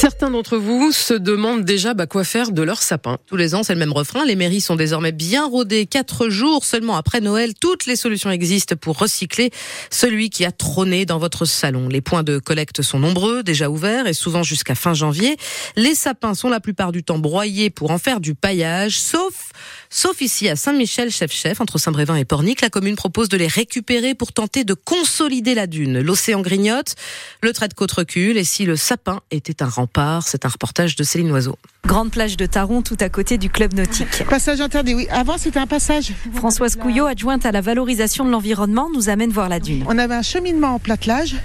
Certains d'entre vous se demandent déjà bah, quoi faire de leur sapin. Tous les ans, c'est le même refrain. Les mairies sont désormais bien rodées. Quatre jours seulement après Noël, toutes les solutions existent pour recycler celui qui a trôné dans votre salon. Les points de collecte sont nombreux, déjà ouverts et souvent jusqu'à fin janvier. Les sapins sont la plupart du temps broyés pour en faire du paillage, sauf, sauf ici à Saint-Michel-Chef-Chef, entre Saint-Brévin et Pornic. La commune propose de les récupérer pour tenter de consolider la dune. L'océan grignote, le trait de côte recule et si le sapin était un rempart. C'est un reportage de Céline Oiseau. Grande plage de Taron, tout à côté du club nautique. Passage interdit, oui. Avant, c'était un passage. Françoise Couillot, adjointe à la valorisation de l'environnement, nous amène voir la dune. On avait un cheminement en platelage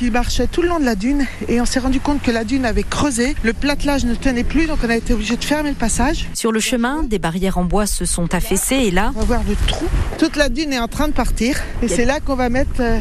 qui marchait tout le long de la dune et on s'est rendu compte que la dune avait creusé. Le platelage ne tenait plus, donc on a été obligé de fermer le passage. Sur le chemin, des barrières en bois se sont affaissées et là... On va voir le trou. Toute la dune est en train de partir et c'est là qu'on va mettre... Euh,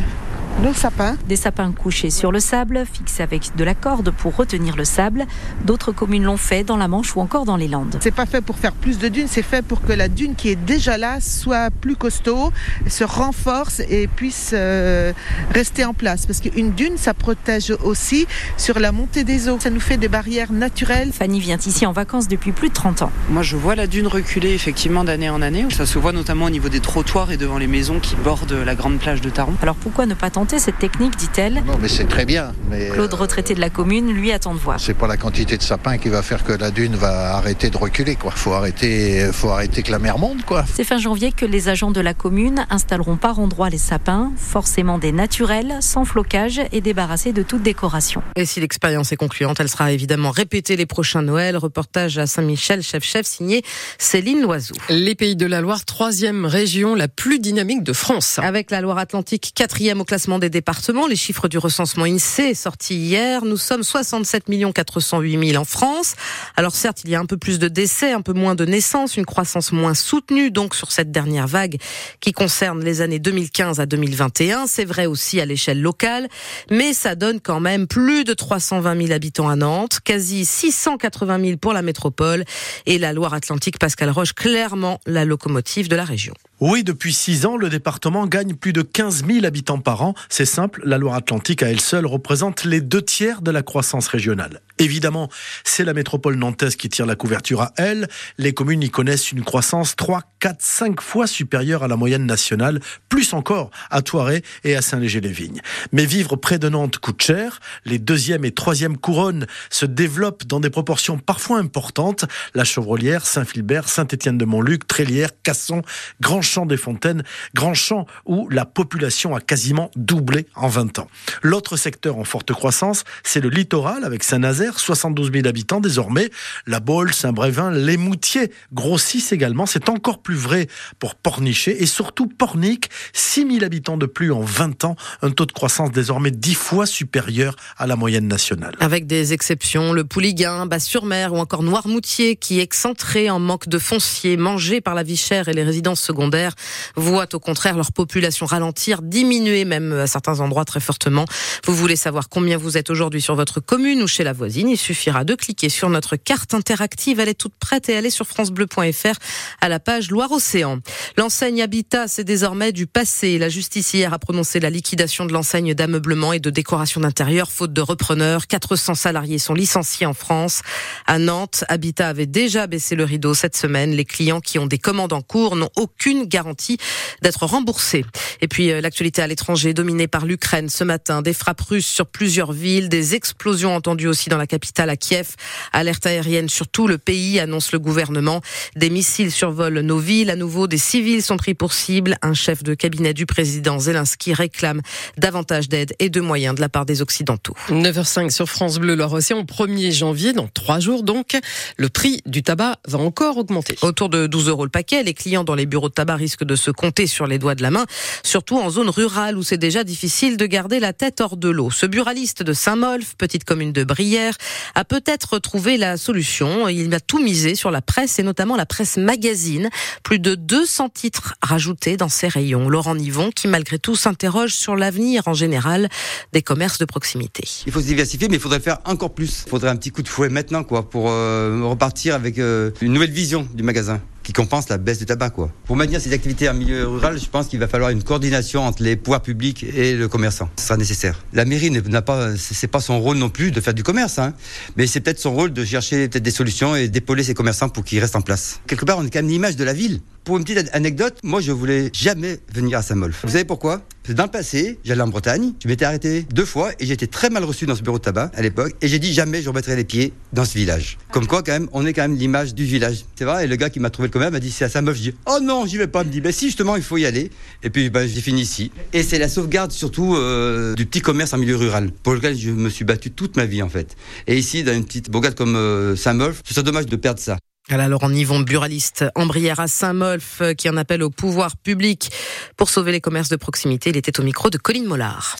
nos sapins. Des sapins couchés sur le sable, fixés avec de la corde pour retenir le sable. D'autres communes l'ont fait dans la Manche ou encore dans les Landes. C'est pas fait pour faire plus de dunes, c'est fait pour que la dune qui est déjà là soit plus costaud, se renforce et puisse euh, rester en place. Parce qu'une dune, ça protège aussi sur la montée des eaux. Ça nous fait des barrières naturelles. Fanny vient ici en vacances depuis plus de 30 ans. Moi, je vois la dune reculer effectivement d'année en année. Ça se voit notamment au niveau des trottoirs et devant les maisons qui bordent la grande plage de Taron. Alors pourquoi ne pas tenter cette technique, dit-elle. Non, mais c'est très bien. Mais Claude, retraité de la commune, lui attend de voir. C'est pas la quantité de sapins qui va faire que la dune va arrêter de reculer. Quoi. Faut arrêter, faut arrêter que la mer monte. Quoi. C'est fin janvier que les agents de la commune installeront par endroit les sapins, forcément des naturels, sans flocage et débarrassés de toute décoration. Et si l'expérience est concluante, elle sera évidemment répétée les prochains Noël. Reportage à Saint-Michel, chef-chef, signé Céline Loiseau. Les Pays de la Loire, troisième région la plus dynamique de France. Avec la Loire-Atlantique, quatrième au classement des départements. Les chiffres du recensement INSEE sortis hier. Nous sommes 67 408 000 en France. Alors certes, il y a un peu plus de décès, un peu moins de naissances, une croissance moins soutenue donc sur cette dernière vague qui concerne les années 2015 à 2021. C'est vrai aussi à l'échelle locale, mais ça donne quand même plus de 320 000 habitants à Nantes, quasi 680 000 pour la métropole et la Loire-Atlantique Pascal Roche clairement la locomotive de la région. Oui, depuis six ans, le département gagne plus de 15 000 habitants par an. C'est simple, la Loire-Atlantique à elle seule représente les deux tiers de la croissance régionale. Évidemment, c'est la métropole nantaise qui tire la couverture à elle. Les communes y connaissent une croissance 3, 4, 5 fois supérieure à la moyenne nationale, plus encore à Toiret et à Saint-Léger-les-Vignes. Mais vivre près de Nantes coûte cher. Les deuxième et troisième couronnes se développent dans des proportions parfois importantes. La Chevrolière, Saint-Philbert, Saint-Étienne-de-Montluc, Trélière, Casson, Grand Champ des Fontaines, Grand Champ où la population a quasiment doublé en 20 ans. L'autre secteur en forte croissance, c'est le littoral avec Saint-Nazaire 72 000 habitants désormais. La Baule, Saint-Brévin, les Moutiers grossissent également. C'est encore plus vrai pour Pornichet et surtout Pornic, 6 000 habitants de plus en 20 ans. Un taux de croissance désormais 10 fois supérieur à la moyenne nationale. Avec des exceptions, le Pouliguen, Bas-sur-Mer ou encore Noirmoutier qui, excentré en manque de foncier, mangé par la vie chère et les résidences secondaires, voient au contraire leur population ralentir, diminuer même à certains endroits très fortement. Vous voulez savoir combien vous êtes aujourd'hui sur votre commune ou chez la voisine? Il suffira de cliquer sur notre carte interactive. Elle est toute prête et elle est sur francebleu.fr à la page Loire-Océan. L'enseigne Habitat, c'est désormais du passé. La justice hier a prononcé la liquidation de l'enseigne d'ameublement et de décoration d'intérieur faute de repreneurs. 400 salariés sont licenciés en France. À Nantes, Habitat avait déjà baissé le rideau cette semaine. Les clients qui ont des commandes en cours n'ont aucune garantie d'être remboursés. Et puis euh, l'actualité à l'étranger dominée par l'Ukraine ce matin, des frappes russes sur plusieurs villes, des explosions entendues aussi dans la capitale à Kiev. Alerte aérienne sur tout le pays, annonce le gouvernement. Des missiles survolent nos villes. À nouveau, des civils sont pris pour cible. Un chef de cabinet du président Zelensky réclame davantage d'aide et de moyens de la part des Occidentaux. 9h05 sur France Bleu Loire-Océan, 1er janvier, dans trois jours donc. Le prix du tabac va encore augmenter. Autour de 12 euros le paquet, les clients dans les bureaux de tabac risquent de se compter sur les doigts de la main, surtout en zone rurale où c'est déjà difficile de garder la tête hors de l'eau. Ce buraliste de Saint-Molf, petite commune de Brière, a peut-être trouvé la solution. Il a tout misé sur la presse et notamment la presse magazine. Plus de 200 titres rajoutés dans ses rayons. Laurent Nivon, qui malgré tout s'interroge sur l'avenir en général des commerces de proximité. Il faut se diversifier, mais il faudrait faire encore plus. Il faudrait un petit coup de fouet maintenant, quoi, pour euh, repartir avec euh, une nouvelle vision du magasin qui compense la baisse du tabac. Quoi. Pour maintenir ces activités en milieu rural, je pense qu'il va falloir une coordination entre les pouvoirs publics et le commerçant. Ce sera nécessaire. La mairie n'a pas, c'est pas son rôle non plus de faire du commerce, hein, mais c'est peut-être son rôle de chercher peut-être des solutions et d'épauler ses commerçants pour qu'ils restent en place. Quelque part, on est quand même l'image de la ville. Pour une petite anecdote, moi je voulais jamais venir à Saint-Molf. Vous savez pourquoi? Dans le passé, j'allais en Bretagne, je m'étais arrêté deux fois et été très mal reçu dans ce bureau de tabac à l'époque et j'ai dit jamais je remettrai les pieds dans ce village. Comme quoi quand même, on est quand même l'image du village. C'est vrai, et le gars qui m'a trouvé le commerce m'a dit c'est à Saint-Molf. Je dis oh non, j'y vais pas. Il me dit ben si justement il faut y aller. Et puis ben, j'ai fini ici. Et c'est la sauvegarde surtout euh, du petit commerce en milieu rural pour lequel je me suis battu toute ma vie en fait. Et ici dans une petite bourgade comme euh, Saint-Molf, c'est dommage de perdre ça. Alors en Yvon buraliste Brière à Saint-Molf, qui en appelle au pouvoir public pour sauver les commerces de proximité. Il était au micro de Colline Mollard.